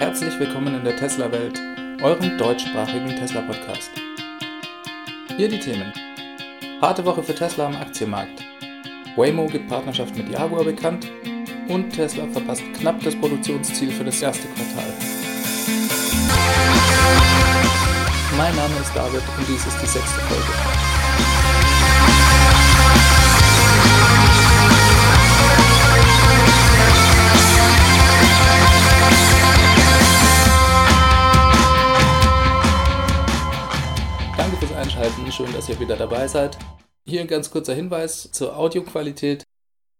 Herzlich willkommen in der Tesla-Welt, eurem deutschsprachigen Tesla-Podcast. Hier die Themen. Harte Woche für Tesla am Aktienmarkt. Waymo gibt Partnerschaft mit Jaguar bekannt und Tesla verpasst knapp das Produktionsziel für das erste Quartal. Mein Name ist David und dies ist die sechste Folge. Schön, dass ihr wieder dabei seid. Hier ein ganz kurzer Hinweis zur Audioqualität.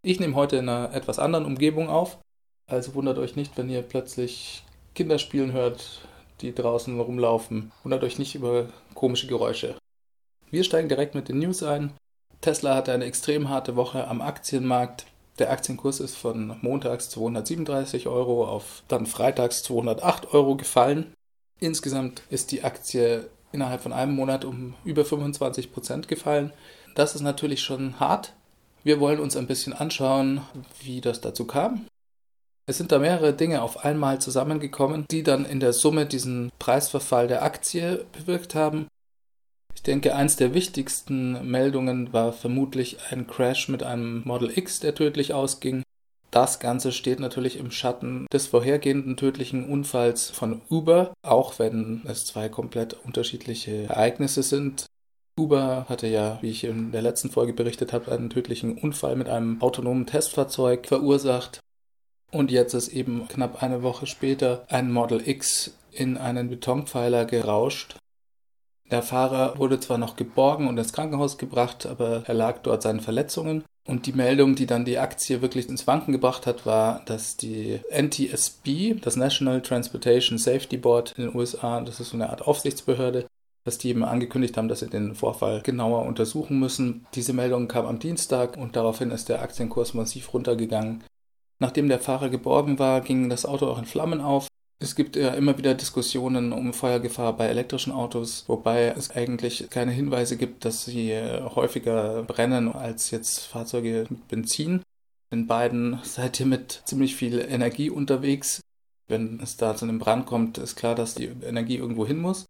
Ich nehme heute in einer etwas anderen Umgebung auf. Also wundert euch nicht, wenn ihr plötzlich Kinder spielen hört, die draußen rumlaufen. Wundert euch nicht über komische Geräusche. Wir steigen direkt mit den News ein. Tesla hatte eine extrem harte Woche am Aktienmarkt. Der Aktienkurs ist von montags 237 Euro auf dann freitags 208 Euro gefallen. Insgesamt ist die Aktie innerhalb von einem Monat um über 25 Prozent gefallen. Das ist natürlich schon hart. Wir wollen uns ein bisschen anschauen, wie das dazu kam. Es sind da mehrere Dinge auf einmal zusammengekommen, die dann in der Summe diesen Preisverfall der Aktie bewirkt haben. Ich denke, eins der wichtigsten Meldungen war vermutlich ein Crash mit einem Model X, der tödlich ausging. Das Ganze steht natürlich im Schatten des vorhergehenden tödlichen Unfalls von Uber, auch wenn es zwei komplett unterschiedliche Ereignisse sind. Uber hatte ja, wie ich in der letzten Folge berichtet habe, einen tödlichen Unfall mit einem autonomen Testfahrzeug verursacht. Und jetzt ist eben knapp eine Woche später ein Model X in einen Betonpfeiler gerauscht. Der Fahrer wurde zwar noch geborgen und ins Krankenhaus gebracht, aber er lag dort seinen Verletzungen. Und die Meldung, die dann die Aktie wirklich ins Wanken gebracht hat, war, dass die NTSB, das National Transportation Safety Board in den USA, das ist so eine Art Aufsichtsbehörde, dass die eben angekündigt haben, dass sie den Vorfall genauer untersuchen müssen. Diese Meldung kam am Dienstag und daraufhin ist der Aktienkurs massiv runtergegangen. Nachdem der Fahrer geborgen war, ging das Auto auch in Flammen auf. Es gibt ja immer wieder Diskussionen um Feuergefahr bei elektrischen Autos, wobei es eigentlich keine Hinweise gibt, dass sie häufiger brennen als jetzt Fahrzeuge mit Benzin. In beiden seid ihr mit ziemlich viel Energie unterwegs. Wenn es da zu einem Brand kommt, ist klar, dass die Energie irgendwo hin muss.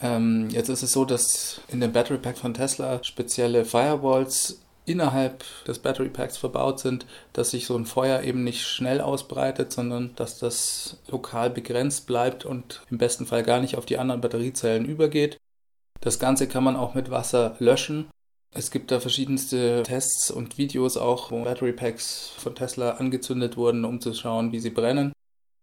Ähm, jetzt ist es so, dass in dem Battery Pack von Tesla spezielle Firewalls innerhalb des Battery Packs verbaut sind, dass sich so ein Feuer eben nicht schnell ausbreitet, sondern dass das lokal begrenzt bleibt und im besten Fall gar nicht auf die anderen Batteriezellen übergeht. Das Ganze kann man auch mit Wasser löschen. Es gibt da verschiedenste Tests und Videos auch, wo Battery Packs von Tesla angezündet wurden, um zu schauen, wie sie brennen.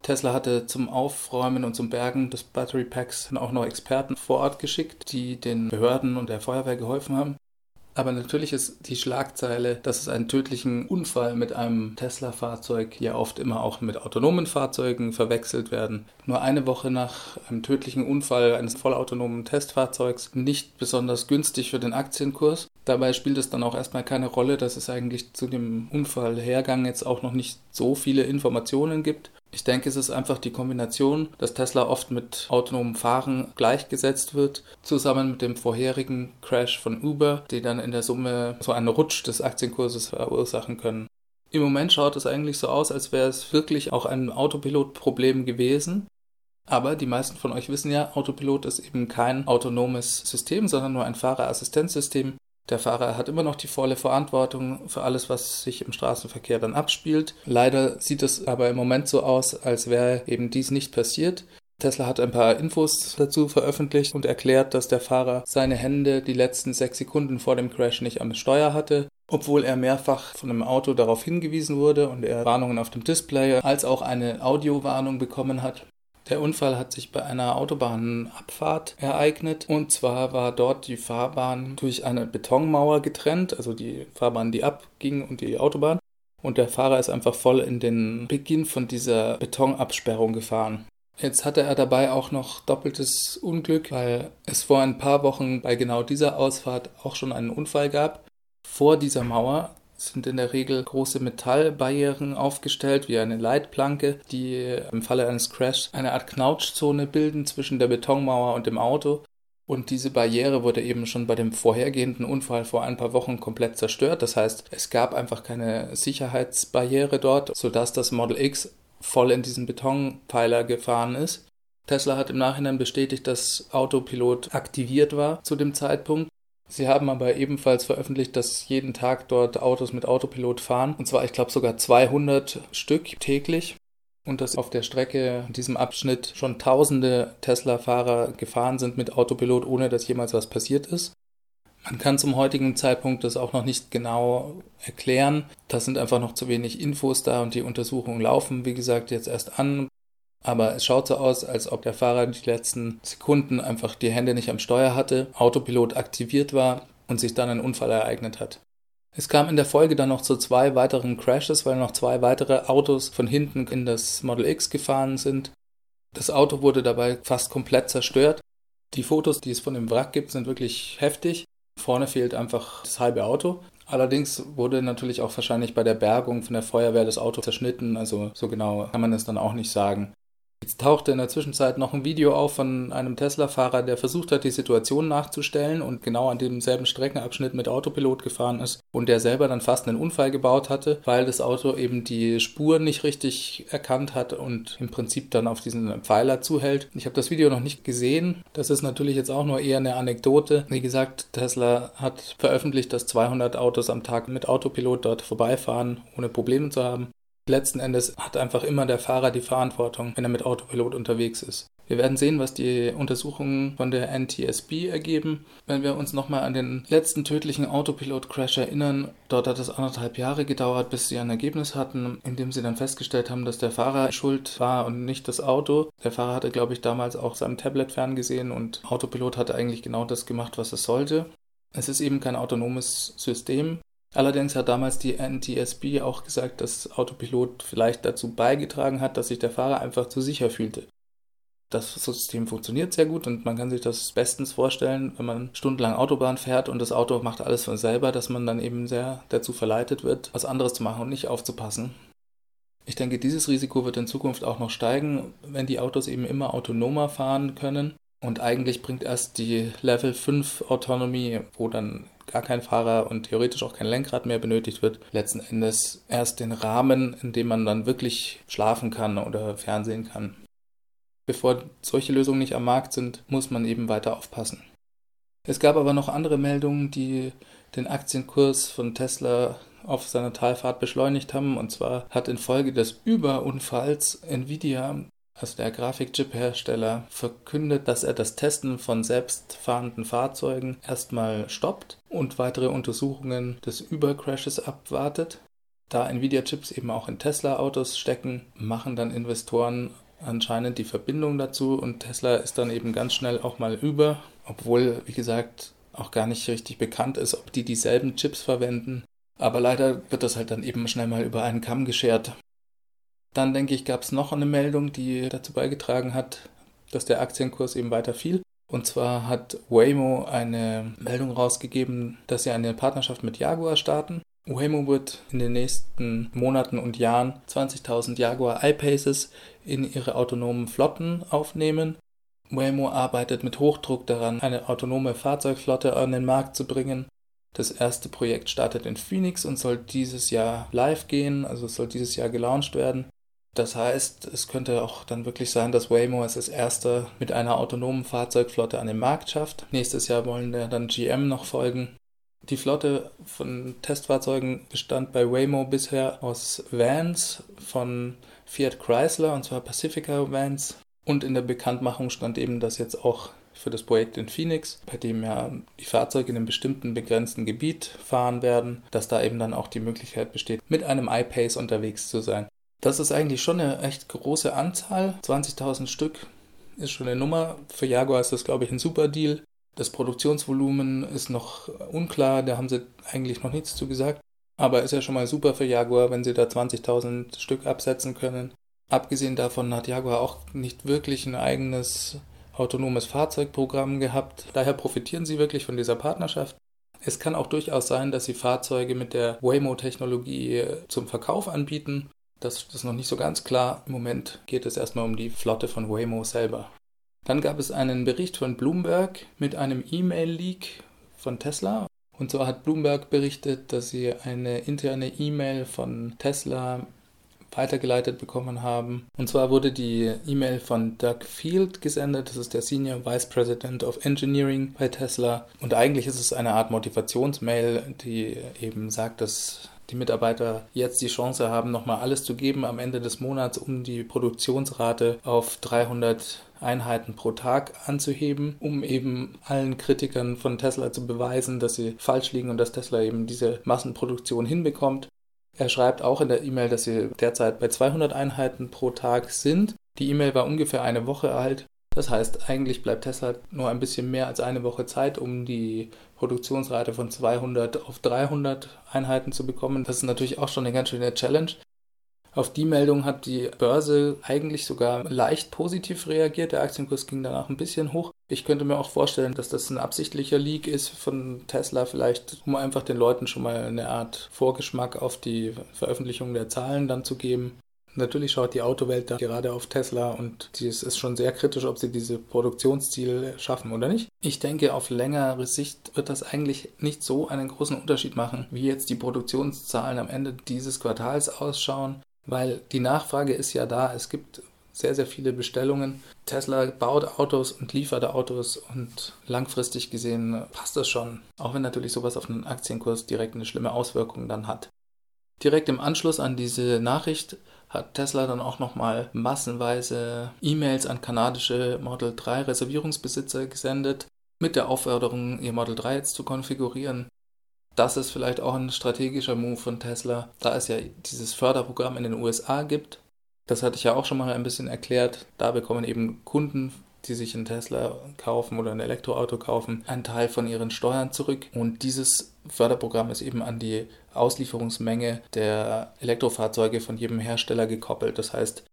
Tesla hatte zum Aufräumen und zum Bergen des Battery Packs auch noch Experten vor Ort geschickt, die den Behörden und der Feuerwehr geholfen haben. Aber natürlich ist die Schlagzeile, dass es einen tödlichen Unfall mit einem Tesla-Fahrzeug ja oft immer auch mit autonomen Fahrzeugen verwechselt werden. Nur eine Woche nach einem tödlichen Unfall eines vollautonomen Testfahrzeugs nicht besonders günstig für den Aktienkurs. Dabei spielt es dann auch erstmal keine Rolle, dass es eigentlich zu dem Unfallhergang jetzt auch noch nicht so viele Informationen gibt. Ich denke, es ist einfach die Kombination, dass Tesla oft mit autonomem Fahren gleichgesetzt wird, zusammen mit dem vorherigen Crash von Uber, die dann in der Summe so einen Rutsch des Aktienkurses verursachen können. Im Moment schaut es eigentlich so aus, als wäre es wirklich auch ein Autopilot-Problem gewesen. Aber die meisten von euch wissen ja, Autopilot ist eben kein autonomes System, sondern nur ein Fahrerassistenzsystem, der Fahrer hat immer noch die volle Verantwortung für alles, was sich im Straßenverkehr dann abspielt. Leider sieht es aber im Moment so aus, als wäre eben dies nicht passiert. Tesla hat ein paar Infos dazu veröffentlicht und erklärt, dass der Fahrer seine Hände die letzten sechs Sekunden vor dem Crash nicht am Steuer hatte, obwohl er mehrfach von einem Auto darauf hingewiesen wurde und er Warnungen auf dem Display als auch eine Audiowarnung bekommen hat. Der Unfall hat sich bei einer Autobahnabfahrt ereignet und zwar war dort die Fahrbahn durch eine Betonmauer getrennt, also die Fahrbahn, die abging und die Autobahn. Und der Fahrer ist einfach voll in den Beginn von dieser Betonabsperrung gefahren. Jetzt hatte er dabei auch noch doppeltes Unglück, weil es vor ein paar Wochen bei genau dieser Ausfahrt auch schon einen Unfall gab. Vor dieser Mauer sind in der Regel große Metallbarrieren aufgestellt, wie eine Leitplanke, die im Falle eines Crashs eine Art Knautschzone bilden zwischen der Betonmauer und dem Auto. Und diese Barriere wurde eben schon bei dem vorhergehenden Unfall vor ein paar Wochen komplett zerstört. Das heißt, es gab einfach keine Sicherheitsbarriere dort, sodass das Model X voll in diesen Betonpfeiler gefahren ist. Tesla hat im Nachhinein bestätigt, dass Autopilot aktiviert war zu dem Zeitpunkt. Sie haben aber ebenfalls veröffentlicht, dass jeden Tag dort Autos mit Autopilot fahren. Und zwar, ich glaube, sogar 200 Stück täglich. Und dass auf der Strecke in diesem Abschnitt schon tausende Tesla-Fahrer gefahren sind mit Autopilot, ohne dass jemals was passiert ist. Man kann zum heutigen Zeitpunkt das auch noch nicht genau erklären. Da sind einfach noch zu wenig Infos da und die Untersuchungen laufen, wie gesagt, jetzt erst an. Aber es schaut so aus, als ob der Fahrer die letzten Sekunden einfach die Hände nicht am Steuer hatte, Autopilot aktiviert war und sich dann ein Unfall ereignet hat. Es kam in der Folge dann noch zu zwei weiteren Crashes, weil noch zwei weitere Autos von hinten in das Model X gefahren sind. Das Auto wurde dabei fast komplett zerstört. Die Fotos, die es von dem Wrack gibt, sind wirklich heftig. Vorne fehlt einfach das halbe Auto. Allerdings wurde natürlich auch wahrscheinlich bei der Bergung von der Feuerwehr das Auto zerschnitten. Also so genau kann man es dann auch nicht sagen. Jetzt tauchte in der Zwischenzeit noch ein Video auf von einem Tesla-Fahrer, der versucht hat, die Situation nachzustellen und genau an demselben Streckenabschnitt mit Autopilot gefahren ist und der selber dann fast einen Unfall gebaut hatte, weil das Auto eben die Spur nicht richtig erkannt hat und im Prinzip dann auf diesen Pfeiler zuhält. Ich habe das Video noch nicht gesehen. Das ist natürlich jetzt auch nur eher eine Anekdote. Wie gesagt, Tesla hat veröffentlicht, dass 200 Autos am Tag mit Autopilot dort vorbeifahren, ohne Probleme zu haben. Letzten Endes hat einfach immer der Fahrer die Verantwortung, wenn er mit Autopilot unterwegs ist. Wir werden sehen, was die Untersuchungen von der NTSB ergeben. Wenn wir uns nochmal an den letzten tödlichen Autopilot-Crash erinnern, dort hat es anderthalb Jahre gedauert, bis sie ein Ergebnis hatten, in dem sie dann festgestellt haben, dass der Fahrer schuld war und nicht das Auto. Der Fahrer hatte, glaube ich, damals auch sein Tablet ferngesehen und Autopilot hatte eigentlich genau das gemacht, was es sollte. Es ist eben kein autonomes System. Allerdings hat damals die NTSB auch gesagt, dass Autopilot vielleicht dazu beigetragen hat, dass sich der Fahrer einfach zu sicher fühlte. Das System funktioniert sehr gut und man kann sich das bestens vorstellen, wenn man stundenlang Autobahn fährt und das Auto macht alles von selber, dass man dann eben sehr dazu verleitet wird, was anderes zu machen und nicht aufzupassen. Ich denke, dieses Risiko wird in Zukunft auch noch steigen, wenn die Autos eben immer autonomer fahren können. Und eigentlich bringt erst die Level 5 Autonomie, wo dann gar kein Fahrer und theoretisch auch kein Lenkrad mehr benötigt wird, letzten Endes erst den Rahmen, in dem man dann wirklich schlafen kann oder Fernsehen kann. Bevor solche Lösungen nicht am Markt sind, muss man eben weiter aufpassen. Es gab aber noch andere Meldungen, die den Aktienkurs von Tesla auf seiner Talfahrt beschleunigt haben. Und zwar hat infolge des Überunfalls Nvidia also der Grafikchip-Hersteller, verkündet, dass er das Testen von selbstfahrenden Fahrzeugen erstmal stoppt und weitere Untersuchungen des Übercrashes abwartet. Da Nvidia-Chips eben auch in Tesla-Autos stecken, machen dann Investoren anscheinend die Verbindung dazu und Tesla ist dann eben ganz schnell auch mal über, obwohl, wie gesagt, auch gar nicht richtig bekannt ist, ob die dieselben Chips verwenden. Aber leider wird das halt dann eben schnell mal über einen Kamm geschert. Dann denke ich, gab es noch eine Meldung, die dazu beigetragen hat, dass der Aktienkurs eben weiter fiel. Und zwar hat Waymo eine Meldung rausgegeben, dass sie eine Partnerschaft mit Jaguar starten. Waymo wird in den nächsten Monaten und Jahren 20.000 Jaguar I-Paces in ihre autonomen Flotten aufnehmen. Waymo arbeitet mit Hochdruck daran, eine autonome Fahrzeugflotte an den Markt zu bringen. Das erste Projekt startet in Phoenix und soll dieses Jahr live gehen, also soll dieses Jahr gelauncht werden. Das heißt, es könnte auch dann wirklich sein, dass Waymo es als erster mit einer autonomen Fahrzeugflotte an den Markt schafft. Nächstes Jahr wollen dann GM noch folgen. Die Flotte von Testfahrzeugen bestand bei Waymo bisher aus Vans von Fiat Chrysler, und zwar Pacifica Vans. Und in der Bekanntmachung stand eben, dass jetzt auch für das Projekt in Phoenix, bei dem ja die Fahrzeuge in einem bestimmten begrenzten Gebiet fahren werden, dass da eben dann auch die Möglichkeit besteht, mit einem iPace unterwegs zu sein. Das ist eigentlich schon eine echt große Anzahl. 20.000 Stück ist schon eine Nummer. Für Jaguar ist das, glaube ich, ein super Deal. Das Produktionsvolumen ist noch unklar, da haben sie eigentlich noch nichts zu gesagt. Aber ist ja schon mal super für Jaguar, wenn sie da 20.000 Stück absetzen können. Abgesehen davon hat Jaguar auch nicht wirklich ein eigenes autonomes Fahrzeugprogramm gehabt. Daher profitieren sie wirklich von dieser Partnerschaft. Es kann auch durchaus sein, dass sie Fahrzeuge mit der Waymo-Technologie zum Verkauf anbieten das ist noch nicht so ganz klar. Im Moment geht es erstmal um die Flotte von Waymo selber. Dann gab es einen Bericht von Bloomberg mit einem E-Mail-Leak von Tesla. Und zwar hat Bloomberg berichtet, dass sie eine interne E-Mail von Tesla weitergeleitet bekommen haben. Und zwar wurde die E-Mail von Doug Field gesendet. Das ist der Senior Vice President of Engineering bei Tesla. Und eigentlich ist es eine Art Motivationsmail, die eben sagt, dass die Mitarbeiter jetzt die Chance haben, nochmal alles zu geben am Ende des Monats, um die Produktionsrate auf 300 Einheiten pro Tag anzuheben, um eben allen Kritikern von Tesla zu beweisen, dass sie falsch liegen und dass Tesla eben diese Massenproduktion hinbekommt. Er schreibt auch in der E-Mail, dass sie derzeit bei 200 Einheiten pro Tag sind. Die E-Mail war ungefähr eine Woche alt. Das heißt, eigentlich bleibt Tesla nur ein bisschen mehr als eine Woche Zeit, um die Produktionsrate von 200 auf 300 Einheiten zu bekommen. Das ist natürlich auch schon eine ganz schöne Challenge. Auf die Meldung hat die Börse eigentlich sogar leicht positiv reagiert. Der Aktienkurs ging danach ein bisschen hoch. Ich könnte mir auch vorstellen, dass das ein absichtlicher Leak ist von Tesla, vielleicht um einfach den Leuten schon mal eine Art Vorgeschmack auf die Veröffentlichung der Zahlen dann zu geben. Natürlich schaut die Autowelt da gerade auf Tesla und es ist schon sehr kritisch, ob sie diese Produktionsziele schaffen oder nicht. Ich denke, auf längere Sicht wird das eigentlich nicht so einen großen Unterschied machen, wie jetzt die Produktionszahlen am Ende dieses Quartals ausschauen weil die Nachfrage ist ja da. Es gibt sehr, sehr viele Bestellungen. Tesla baut Autos und liefert Autos und langfristig gesehen passt das schon. Auch wenn natürlich sowas auf den Aktienkurs direkt eine schlimme Auswirkung dann hat. Direkt im Anschluss an diese Nachricht hat Tesla dann auch nochmal massenweise E-Mails an kanadische Model 3 Reservierungsbesitzer gesendet, mit der Aufforderung, ihr Model 3 jetzt zu konfigurieren das ist vielleicht auch ein strategischer Move von Tesla, da es ja dieses Förderprogramm in den USA gibt. Das hatte ich ja auch schon mal ein bisschen erklärt. Da bekommen eben Kunden, die sich einen Tesla kaufen oder ein Elektroauto kaufen, einen Teil von ihren Steuern zurück. Und dieses Förderprogramm ist eben an die Auslieferungsmenge der Elektrofahrzeuge von jedem Hersteller gekoppelt. Das heißt,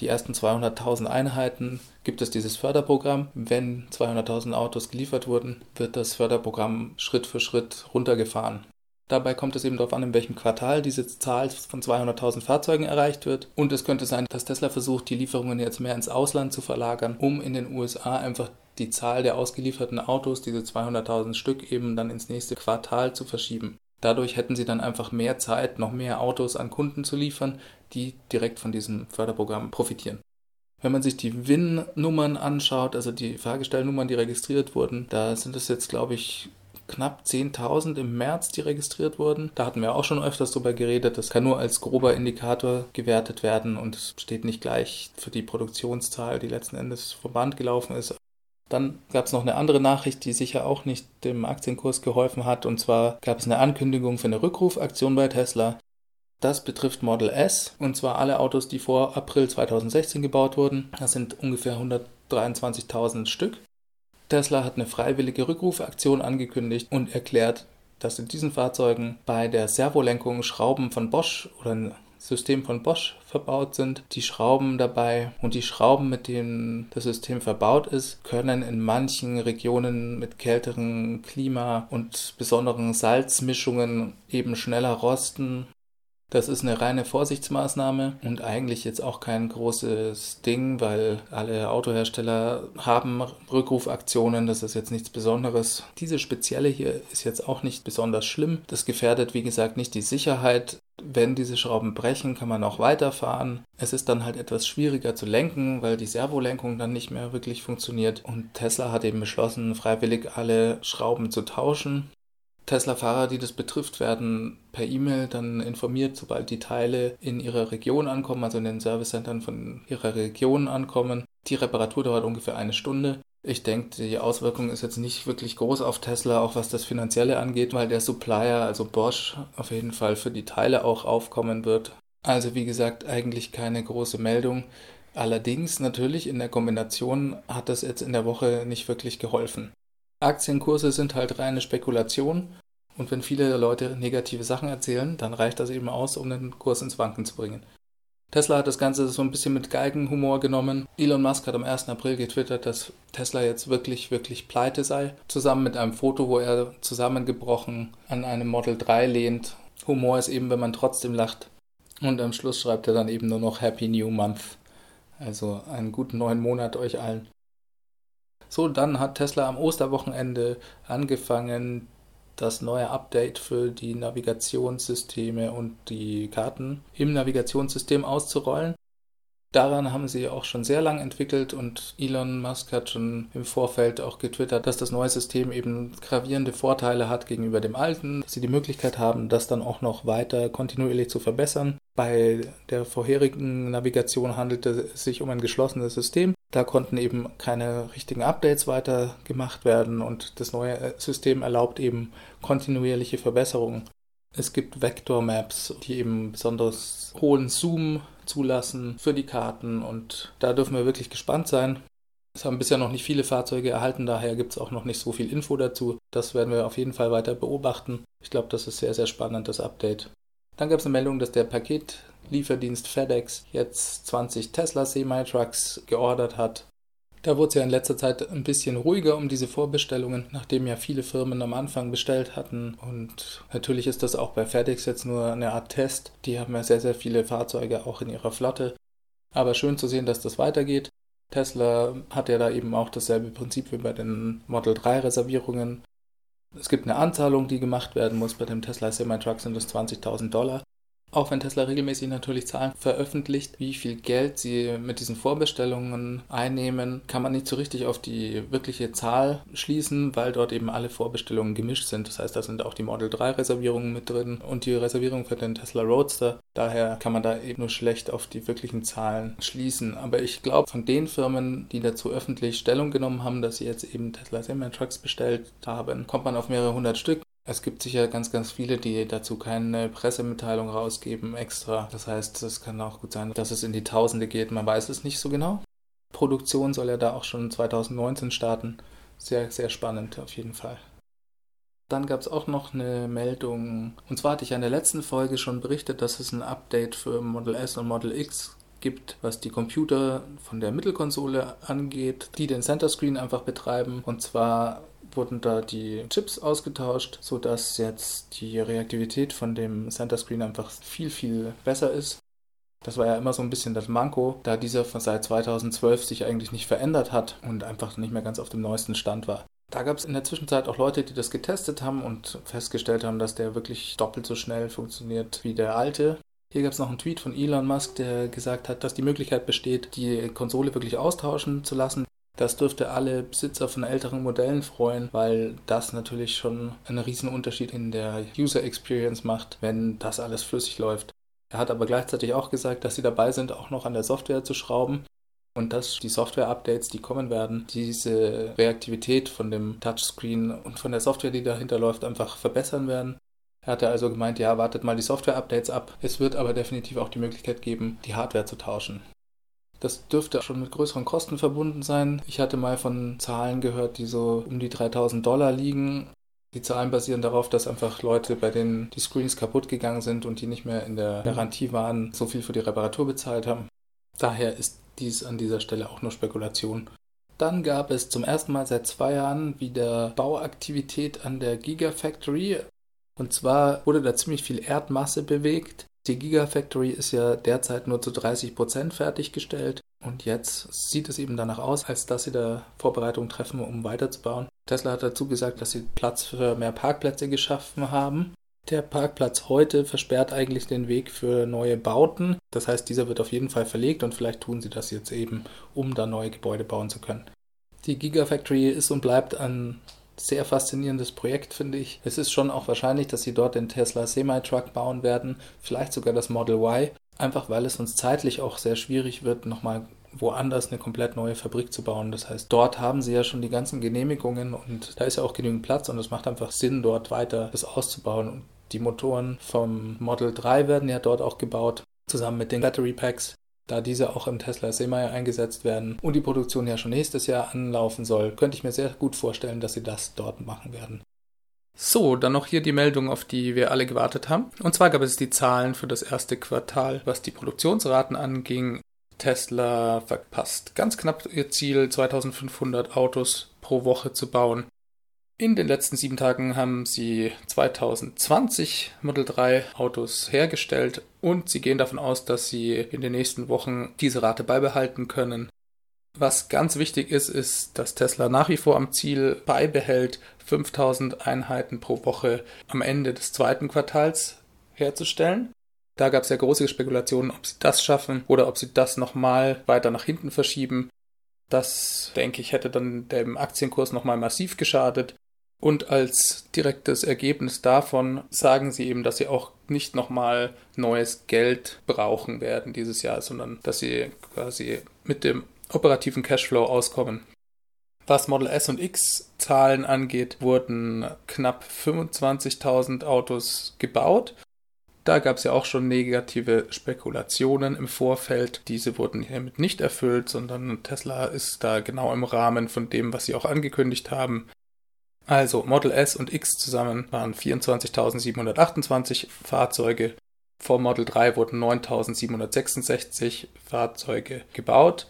die ersten 200.000 Einheiten gibt es dieses Förderprogramm. Wenn 200.000 Autos geliefert wurden, wird das Förderprogramm Schritt für Schritt runtergefahren. Dabei kommt es eben darauf an, in welchem Quartal diese Zahl von 200.000 Fahrzeugen erreicht wird. Und es könnte sein, dass Tesla versucht, die Lieferungen jetzt mehr ins Ausland zu verlagern, um in den USA einfach die Zahl der ausgelieferten Autos, diese 200.000 Stück, eben dann ins nächste Quartal zu verschieben. Dadurch hätten sie dann einfach mehr Zeit, noch mehr Autos an Kunden zu liefern, die direkt von diesem Förderprogramm profitieren. Wenn man sich die WIN-Nummern anschaut, also die Fahrgestellnummern, die registriert wurden, da sind es jetzt, glaube ich, knapp 10.000 im März, die registriert wurden. Da hatten wir auch schon öfters darüber geredet. Das kann nur als grober Indikator gewertet werden und es steht nicht gleich für die Produktionszahl, die letzten Endes vom Band gelaufen ist. Dann gab es noch eine andere Nachricht, die sicher auch nicht dem Aktienkurs geholfen hat. Und zwar gab es eine Ankündigung für eine Rückrufaktion bei Tesla. Das betrifft Model S und zwar alle Autos, die vor April 2016 gebaut wurden. Das sind ungefähr 123.000 Stück. Tesla hat eine freiwillige Rückrufaktion angekündigt und erklärt, dass in diesen Fahrzeugen bei der Servolenkung Schrauben von Bosch oder System von Bosch verbaut sind. Die Schrauben dabei und die Schrauben, mit denen das System verbaut ist, können in manchen Regionen mit kälterem Klima und besonderen Salzmischungen eben schneller rosten das ist eine reine Vorsichtsmaßnahme und eigentlich jetzt auch kein großes Ding, weil alle Autohersteller haben Rückrufaktionen, das ist jetzt nichts Besonderes. Diese spezielle hier ist jetzt auch nicht besonders schlimm. Das gefährdet, wie gesagt, nicht die Sicherheit. Wenn diese Schrauben brechen, kann man auch weiterfahren. Es ist dann halt etwas schwieriger zu lenken, weil die Servolenkung dann nicht mehr wirklich funktioniert. Und Tesla hat eben beschlossen, freiwillig alle Schrauben zu tauschen. Tesla-Fahrer, die das betrifft, werden per E-Mail dann informiert, sobald die Teile in ihrer Region ankommen, also in den Servicecentern von ihrer Region ankommen. Die Reparatur dauert ungefähr eine Stunde. Ich denke, die Auswirkung ist jetzt nicht wirklich groß auf Tesla, auch was das Finanzielle angeht, weil der Supplier, also Bosch, auf jeden Fall für die Teile auch aufkommen wird. Also wie gesagt, eigentlich keine große Meldung. Allerdings natürlich in der Kombination hat das jetzt in der Woche nicht wirklich geholfen. Aktienkurse sind halt reine Spekulation und wenn viele Leute negative Sachen erzählen, dann reicht das eben aus, um den Kurs ins Wanken zu bringen. Tesla hat das Ganze so ein bisschen mit Geigenhumor genommen. Elon Musk hat am 1. April getwittert, dass Tesla jetzt wirklich, wirklich pleite sei. Zusammen mit einem Foto, wo er zusammengebrochen an einem Model 3 lehnt. Humor ist eben, wenn man trotzdem lacht. Und am Schluss schreibt er dann eben nur noch Happy New Month. Also einen guten neuen Monat euch allen. So, dann hat Tesla am Osterwochenende angefangen, das neue Update für die Navigationssysteme und die Karten im Navigationssystem auszurollen. Daran haben sie auch schon sehr lange entwickelt und Elon Musk hat schon im Vorfeld auch getwittert, dass das neue System eben gravierende Vorteile hat gegenüber dem alten, dass sie die Möglichkeit haben, das dann auch noch weiter kontinuierlich zu verbessern. Bei der vorherigen Navigation handelte es sich um ein geschlossenes System. Da konnten eben keine richtigen Updates weiter gemacht werden und das neue System erlaubt eben kontinuierliche Verbesserungen. Es gibt Vector Maps, die eben besonders hohen Zoom zulassen für die Karten und da dürfen wir wirklich gespannt sein. Es haben bisher noch nicht viele Fahrzeuge erhalten, daher gibt es auch noch nicht so viel Info dazu. Das werden wir auf jeden Fall weiter beobachten. Ich glaube, das ist sehr, sehr spannend, das Update. Dann gab es eine Meldung, dass der Paketlieferdienst FedEx jetzt 20 Tesla Semi-Trucks geordert hat. Da wurde es ja in letzter Zeit ein bisschen ruhiger um diese Vorbestellungen, nachdem ja viele Firmen am Anfang bestellt hatten. Und natürlich ist das auch bei FedEx jetzt nur eine Art Test. Die haben ja sehr, sehr viele Fahrzeuge auch in ihrer Flotte. Aber schön zu sehen, dass das weitergeht. Tesla hat ja da eben auch dasselbe Prinzip wie bei den Model 3 Reservierungen. Es gibt eine Anzahlung, die gemacht werden muss. Bei dem Tesla Semi-Truck sind es 20.000 Dollar. Auch wenn Tesla regelmäßig natürlich Zahlen veröffentlicht, wie viel Geld sie mit diesen Vorbestellungen einnehmen, kann man nicht so richtig auf die wirkliche Zahl schließen, weil dort eben alle Vorbestellungen gemischt sind. Das heißt, da sind auch die Model 3 Reservierungen mit drin und die Reservierung für den Tesla Roadster. Daher kann man da eben nur schlecht auf die wirklichen Zahlen schließen. Aber ich glaube, von den Firmen, die dazu öffentlich Stellung genommen haben, dass sie jetzt eben Tesla Semi-Trucks bestellt haben, kommt man auf mehrere hundert Stück. Es gibt sicher ganz, ganz viele, die dazu keine Pressemitteilung rausgeben extra. Das heißt, es kann auch gut sein, dass es in die Tausende geht. Man weiß es nicht so genau. Produktion soll ja da auch schon 2019 starten. Sehr, sehr spannend auf jeden Fall. Dann gab es auch noch eine Meldung. Und zwar hatte ich in der letzten Folge schon berichtet, dass es ein Update für Model S und Model X gibt, was die Computer von der Mittelkonsole angeht, die den Center Screen einfach betreiben. Und zwar wurden da die Chips ausgetauscht, sodass jetzt die Reaktivität von dem Center Screen einfach viel, viel besser ist. Das war ja immer so ein bisschen das Manko, da dieser von seit 2012 sich eigentlich nicht verändert hat und einfach nicht mehr ganz auf dem neuesten Stand war. Da gab es in der Zwischenzeit auch Leute, die das getestet haben und festgestellt haben, dass der wirklich doppelt so schnell funktioniert wie der alte. Hier gab es noch einen Tweet von Elon Musk, der gesagt hat, dass die Möglichkeit besteht, die Konsole wirklich austauschen zu lassen. Das dürfte alle Besitzer von älteren Modellen freuen, weil das natürlich schon einen riesen Unterschied in der User Experience macht, wenn das alles flüssig läuft. Er hat aber gleichzeitig auch gesagt, dass sie dabei sind, auch noch an der Software zu schrauben und dass die Software-Updates, die kommen werden, diese Reaktivität von dem Touchscreen und von der Software, die dahinter läuft, einfach verbessern werden. Er hatte also gemeint, ja, wartet mal die Software-Updates ab. Es wird aber definitiv auch die Möglichkeit geben, die Hardware zu tauschen. Das dürfte schon mit größeren Kosten verbunden sein. Ich hatte mal von Zahlen gehört, die so um die 3000 Dollar liegen. Die Zahlen basieren darauf, dass einfach Leute, bei denen die Screens kaputt gegangen sind und die nicht mehr in der Garantie waren, so viel für die Reparatur bezahlt haben. Daher ist dies an dieser Stelle auch nur Spekulation. Dann gab es zum ersten Mal seit zwei Jahren wieder Bauaktivität an der Gigafactory. Und zwar wurde da ziemlich viel Erdmasse bewegt. Die Gigafactory ist ja derzeit nur zu 30 Prozent fertiggestellt und jetzt sieht es eben danach aus, als dass sie da Vorbereitungen treffen, um weiterzubauen. Tesla hat dazu gesagt, dass sie Platz für mehr Parkplätze geschaffen haben. Der Parkplatz heute versperrt eigentlich den Weg für neue Bauten. Das heißt, dieser wird auf jeden Fall verlegt und vielleicht tun sie das jetzt eben, um da neue Gebäude bauen zu können. Die Gigafactory ist und bleibt ein sehr faszinierendes Projekt, finde ich. Es ist schon auch wahrscheinlich, dass sie dort den Tesla Semi-Truck bauen werden, vielleicht sogar das Model Y, einfach weil es uns zeitlich auch sehr schwierig wird, nochmal woanders eine komplett neue Fabrik zu bauen. Das heißt, dort haben sie ja schon die ganzen Genehmigungen und da ist ja auch genügend Platz und es macht einfach Sinn, dort weiter das auszubauen. Und die Motoren vom Model 3 werden ja dort auch gebaut, zusammen mit den Battery Packs da diese auch im Tesla Semi eingesetzt werden und die Produktion ja schon nächstes Jahr anlaufen soll, könnte ich mir sehr gut vorstellen, dass sie das dort machen werden. So, dann noch hier die Meldung, auf die wir alle gewartet haben. Und zwar gab es die Zahlen für das erste Quartal, was die Produktionsraten anging. Tesla verpasst ganz knapp ihr Ziel, 2500 Autos pro Woche zu bauen. In den letzten sieben Tagen haben sie 2020 Model 3 Autos hergestellt und sie gehen davon aus, dass sie in den nächsten Wochen diese Rate beibehalten können. Was ganz wichtig ist, ist, dass Tesla nach wie vor am Ziel beibehält, 5000 Einheiten pro Woche am Ende des zweiten Quartals herzustellen. Da gab es ja große Spekulationen, ob sie das schaffen oder ob sie das nochmal weiter nach hinten verschieben. Das, denke ich, hätte dann dem Aktienkurs nochmal massiv geschadet. Und als direktes Ergebnis davon sagen sie eben, dass sie auch nicht nochmal neues Geld brauchen werden dieses Jahr, sondern dass sie quasi mit dem operativen Cashflow auskommen. Was Model S und X Zahlen angeht, wurden knapp 25.000 Autos gebaut. Da gab es ja auch schon negative Spekulationen im Vorfeld. Diese wurden hiermit nicht erfüllt, sondern Tesla ist da genau im Rahmen von dem, was sie auch angekündigt haben. Also Model S und X zusammen waren 24.728 Fahrzeuge. Vor Model 3 wurden 9.766 Fahrzeuge gebaut.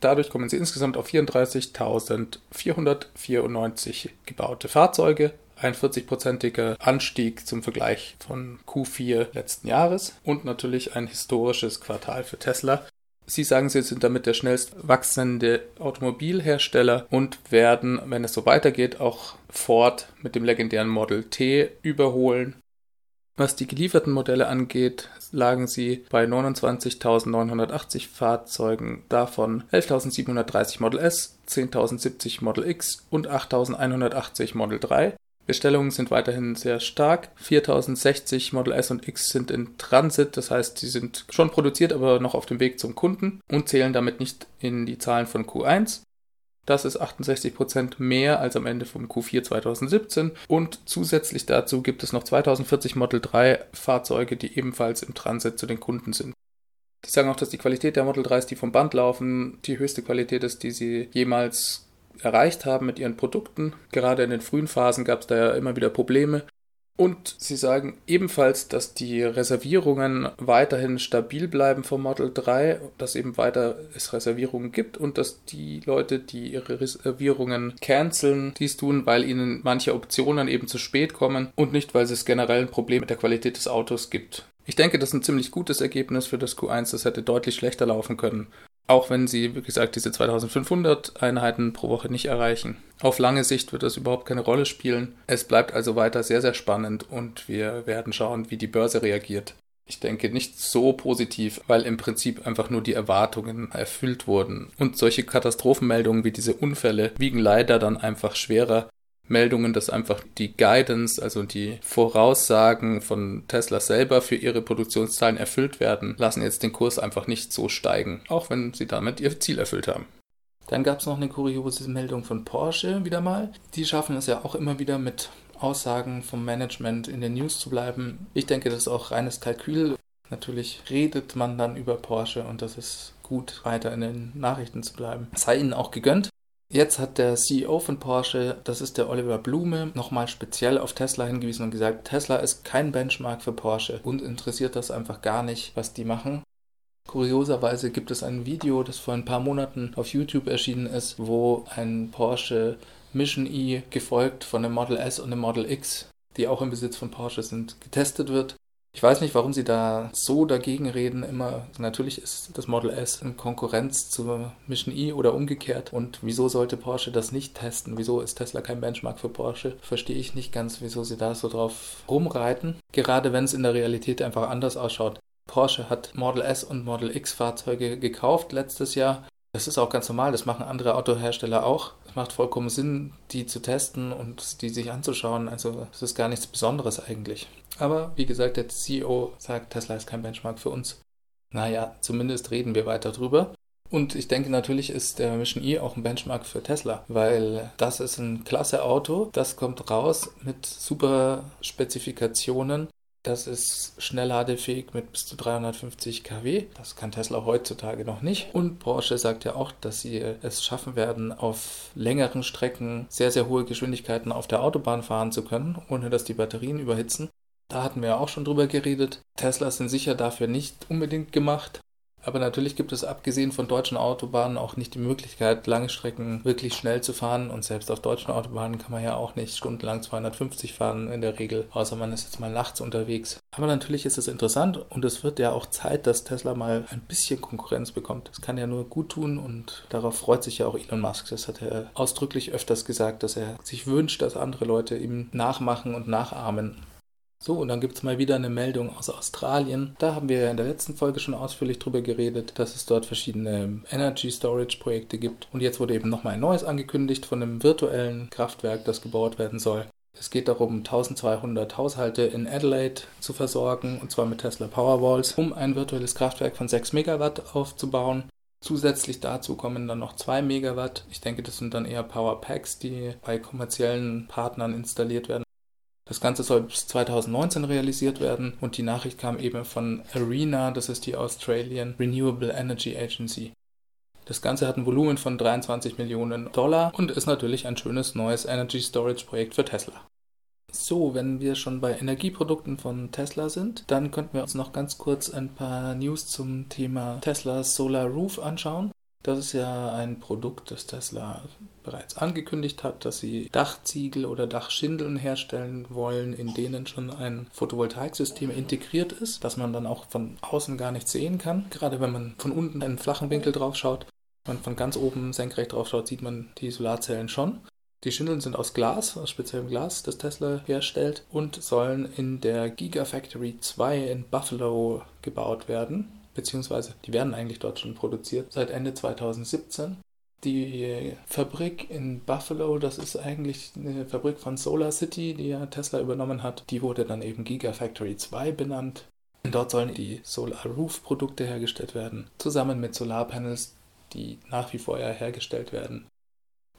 Dadurch kommen sie insgesamt auf 34.494 gebaute Fahrzeuge. Ein 40-prozentiger Anstieg zum Vergleich von Q4 letzten Jahres und natürlich ein historisches Quartal für Tesla. Sie sagen, Sie sind damit der schnellst wachsende Automobilhersteller und werden, wenn es so weitergeht, auch Ford mit dem legendären Model T überholen. Was die gelieferten Modelle angeht, lagen sie bei 29.980 Fahrzeugen, davon 11.730 Model S, 10.070 Model X und 8.180 Model 3. Bestellungen sind weiterhin sehr stark. 4060 Model S und X sind in Transit, das heißt, sie sind schon produziert, aber noch auf dem Weg zum Kunden und zählen damit nicht in die Zahlen von Q1. Das ist 68% mehr als am Ende vom Q4 2017 und zusätzlich dazu gibt es noch 2040 Model 3 Fahrzeuge, die ebenfalls im Transit zu den Kunden sind. Die sagen auch, dass die Qualität der Model 3s, die vom Band laufen, die höchste Qualität ist, die sie jemals erreicht haben mit ihren Produkten. Gerade in den frühen Phasen gab es da ja immer wieder Probleme. Und sie sagen ebenfalls, dass die Reservierungen weiterhin stabil bleiben vom Model 3, dass eben weiter es Reservierungen gibt und dass die Leute, die ihre Reservierungen canceln, dies tun, weil ihnen manche Optionen eben zu spät kommen und nicht, weil es generell ein Problem mit der Qualität des Autos gibt. Ich denke, das ist ein ziemlich gutes Ergebnis für das Q1. Das hätte deutlich schlechter laufen können. Auch wenn sie, wie gesagt, diese 2500 Einheiten pro Woche nicht erreichen. Auf lange Sicht wird das überhaupt keine Rolle spielen. Es bleibt also weiter sehr, sehr spannend und wir werden schauen, wie die Börse reagiert. Ich denke nicht so positiv, weil im Prinzip einfach nur die Erwartungen erfüllt wurden. Und solche Katastrophenmeldungen wie diese Unfälle wiegen leider dann einfach schwerer Meldungen, dass einfach die Guidance, also die Voraussagen von Tesla selber für ihre Produktionszahlen erfüllt werden, lassen jetzt den Kurs einfach nicht so steigen, auch wenn sie damit ihr Ziel erfüllt haben. Dann gab es noch eine kuriose Meldung von Porsche wieder mal. Die schaffen es ja auch immer wieder mit Aussagen vom Management in den News zu bleiben. Ich denke, das ist auch reines Kalkül. Natürlich redet man dann über Porsche und das ist gut, weiter in den Nachrichten zu bleiben. Sei ihnen auch gegönnt. Jetzt hat der CEO von Porsche, das ist der Oliver Blume, nochmal speziell auf Tesla hingewiesen und gesagt, Tesla ist kein Benchmark für Porsche und interessiert das einfach gar nicht, was die machen. Kurioserweise gibt es ein Video, das vor ein paar Monaten auf YouTube erschienen ist, wo ein Porsche Mission E gefolgt von dem Model S und dem Model X, die auch im Besitz von Porsche sind, getestet wird. Ich weiß nicht, warum sie da so dagegen reden. Immer, natürlich ist das Model S in Konkurrenz zur Mission E oder umgekehrt. Und wieso sollte Porsche das nicht testen? Wieso ist Tesla kein Benchmark für Porsche? Verstehe ich nicht ganz, wieso sie da so drauf rumreiten. Gerade wenn es in der Realität einfach anders ausschaut. Porsche hat Model S und Model X Fahrzeuge gekauft letztes Jahr. Das ist auch ganz normal, das machen andere Autohersteller auch. Es macht vollkommen Sinn, die zu testen und die sich anzuschauen. Also es ist gar nichts Besonderes eigentlich. Aber wie gesagt, der CEO sagt, Tesla ist kein Benchmark für uns. Naja, zumindest reden wir weiter drüber. Und ich denke, natürlich ist der Mission E auch ein Benchmark für Tesla, weil das ist ein klasse Auto. Das kommt raus mit super Spezifikationen. Das ist schnellladefähig mit bis zu 350 kW. Das kann Tesla heutzutage noch nicht. Und Porsche sagt ja auch, dass sie es schaffen werden, auf längeren Strecken sehr, sehr hohe Geschwindigkeiten auf der Autobahn fahren zu können, ohne dass die Batterien überhitzen. Da hatten wir ja auch schon drüber geredet. Teslas sind sicher dafür nicht unbedingt gemacht. Aber natürlich gibt es abgesehen von deutschen Autobahnen auch nicht die Möglichkeit, lange Strecken wirklich schnell zu fahren. Und selbst auf deutschen Autobahnen kann man ja auch nicht stundenlang 250 fahren in der Regel, außer man ist jetzt mal nachts unterwegs. Aber natürlich ist es interessant und es wird ja auch Zeit, dass Tesla mal ein bisschen Konkurrenz bekommt. Das kann ja nur gut tun und darauf freut sich ja auch Elon Musk. Das hat er ausdrücklich öfters gesagt, dass er sich wünscht, dass andere Leute ihm nachmachen und nachahmen. So, und dann gibt es mal wieder eine Meldung aus Australien. Da haben wir ja in der letzten Folge schon ausführlich drüber geredet, dass es dort verschiedene Energy Storage Projekte gibt. Und jetzt wurde eben nochmal ein neues angekündigt von einem virtuellen Kraftwerk, das gebaut werden soll. Es geht darum, 1200 Haushalte in Adelaide zu versorgen, und zwar mit Tesla Powerwalls, um ein virtuelles Kraftwerk von 6 Megawatt aufzubauen. Zusätzlich dazu kommen dann noch 2 Megawatt. Ich denke, das sind dann eher Powerpacks, die bei kommerziellen Partnern installiert werden. Das Ganze soll bis 2019 realisiert werden und die Nachricht kam eben von ARENA, das ist die Australian Renewable Energy Agency. Das Ganze hat ein Volumen von 23 Millionen Dollar und ist natürlich ein schönes neues Energy Storage Projekt für Tesla. So, wenn wir schon bei Energieprodukten von Tesla sind, dann könnten wir uns noch ganz kurz ein paar News zum Thema Tesla Solar Roof anschauen. Das ist ja ein Produkt, das Tesla bereits angekündigt hat, dass sie Dachziegel oder Dachschindeln herstellen wollen, in denen schon ein Photovoltaiksystem integriert ist, das man dann auch von außen gar nicht sehen kann. Gerade wenn man von unten einen flachen Winkel drauf schaut, man von ganz oben senkrecht drauf schaut, sieht man die Solarzellen schon. Die Schindeln sind aus Glas, aus speziellem Glas, das Tesla herstellt und sollen in der Gigafactory 2 in Buffalo gebaut werden beziehungsweise die werden eigentlich dort schon produziert seit Ende 2017. Die Fabrik in Buffalo, das ist eigentlich eine Fabrik von Solar City, die ja Tesla übernommen hat. Die wurde dann eben Gigafactory 2 benannt. Dort sollen die Solar Roof Produkte hergestellt werden, zusammen mit Solarpanels, die nach wie vor ja hergestellt werden.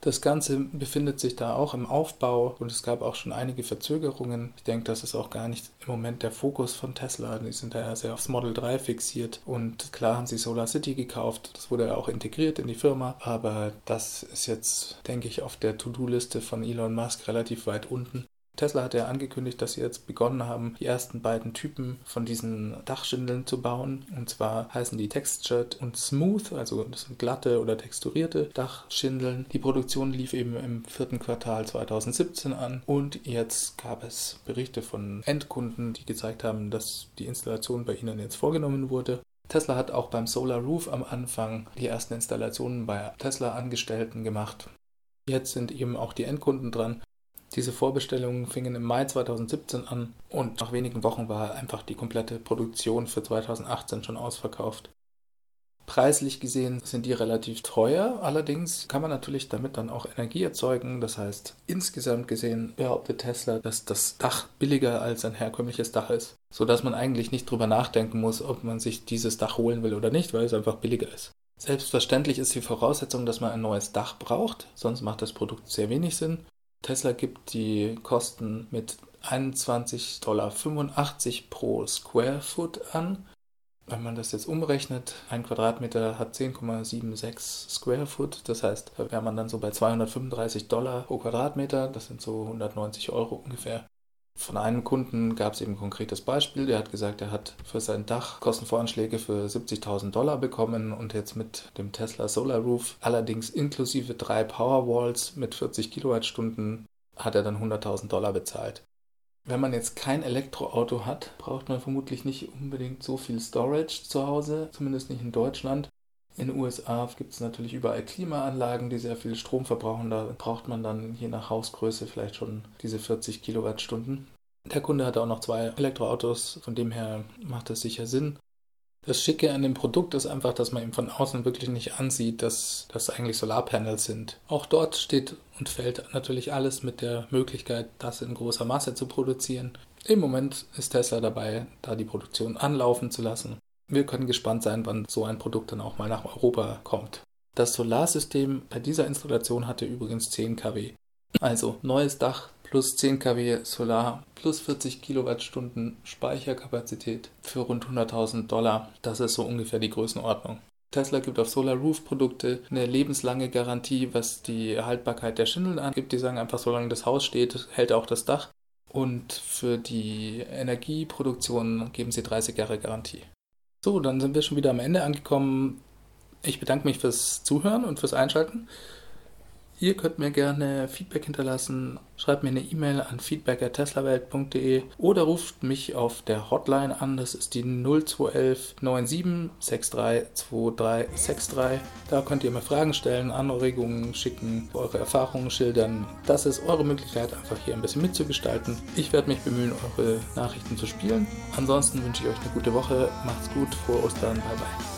Das Ganze befindet sich da auch im Aufbau und es gab auch schon einige Verzögerungen. Ich denke, das ist auch gar nicht im Moment der Fokus von Tesla. Die sind da ja sehr aufs Model 3 fixiert und klar haben sie Solar City gekauft. Das wurde ja auch integriert in die Firma, aber das ist jetzt, denke ich, auf der To-Do-Liste von Elon Musk relativ weit unten. Tesla hat ja angekündigt, dass sie jetzt begonnen haben, die ersten beiden Typen von diesen Dachschindeln zu bauen. Und zwar heißen die Textured und Smooth, also das sind glatte oder texturierte Dachschindeln. Die Produktion lief eben im vierten Quartal 2017 an und jetzt gab es Berichte von Endkunden, die gezeigt haben, dass die Installation bei ihnen jetzt vorgenommen wurde. Tesla hat auch beim Solar Roof am Anfang die ersten Installationen bei Tesla-Angestellten gemacht. Jetzt sind eben auch die Endkunden dran diese Vorbestellungen fingen im Mai 2017 an und nach wenigen Wochen war einfach die komplette Produktion für 2018 schon ausverkauft. Preislich gesehen sind die relativ teuer, allerdings kann man natürlich damit dann auch Energie erzeugen. Das heißt, insgesamt gesehen behauptet Tesla, dass das Dach billiger als ein herkömmliches Dach ist, sodass man eigentlich nicht drüber nachdenken muss, ob man sich dieses Dach holen will oder nicht, weil es einfach billiger ist. Selbstverständlich ist die Voraussetzung, dass man ein neues Dach braucht, sonst macht das Produkt sehr wenig Sinn. Tesla gibt die Kosten mit 21,85 Dollar pro Square Foot an. Wenn man das jetzt umrechnet, ein Quadratmeter hat 10,76 Square Foot, das heißt, da wäre man dann so bei 235 Dollar pro Quadratmeter, das sind so 190 Euro ungefähr. Von einem Kunden gab es eben ein konkretes Beispiel. Der hat gesagt, er hat für sein Dach Kostenvoranschläge für 70.000 Dollar bekommen und jetzt mit dem Tesla Solar Roof, allerdings inklusive drei Powerwalls mit 40 Kilowattstunden, hat er dann 100.000 Dollar bezahlt. Wenn man jetzt kein Elektroauto hat, braucht man vermutlich nicht unbedingt so viel Storage zu Hause, zumindest nicht in Deutschland. In den USA gibt es natürlich überall Klimaanlagen, die sehr viel Strom verbrauchen. Da braucht man dann je nach Hausgröße vielleicht schon diese 40 Kilowattstunden. Der Kunde hat auch noch zwei Elektroautos, von dem her macht das sicher Sinn. Das Schicke an dem Produkt ist einfach, dass man ihm von außen wirklich nicht ansieht, dass das eigentlich Solarpanels sind. Auch dort steht und fällt natürlich alles mit der Möglichkeit, das in großer Masse zu produzieren. Im Moment ist Tesla dabei, da die Produktion anlaufen zu lassen. Wir können gespannt sein, wann so ein Produkt dann auch mal nach Europa kommt. Das Solarsystem bei dieser Installation hatte übrigens 10 kW. Also neues Dach plus 10 kW Solar plus 40 Kilowattstunden Speicherkapazität für rund 100.000 Dollar. Das ist so ungefähr die Größenordnung. Tesla gibt auf Solar Roof Produkte eine lebenslange Garantie, was die Haltbarkeit der Schindeln angibt. Die sagen einfach, solange das Haus steht, hält auch das Dach. Und für die Energieproduktion geben sie 30 Jahre Garantie. So, dann sind wir schon wieder am Ende angekommen. Ich bedanke mich fürs Zuhören und fürs Einschalten. Ihr könnt mir gerne Feedback hinterlassen. Schreibt mir eine E-Mail an feedback.teslawelt.de oder ruft mich auf der Hotline an. Das ist die 0211 97 63 2363. Da könnt ihr mir Fragen stellen, Anregungen schicken, eure Erfahrungen schildern. Das ist eure Möglichkeit, einfach hier ein bisschen mitzugestalten. Ich werde mich bemühen, eure Nachrichten zu spielen. Ansonsten wünsche ich euch eine gute Woche. Macht's gut. Frohe Ostern. Bye bye.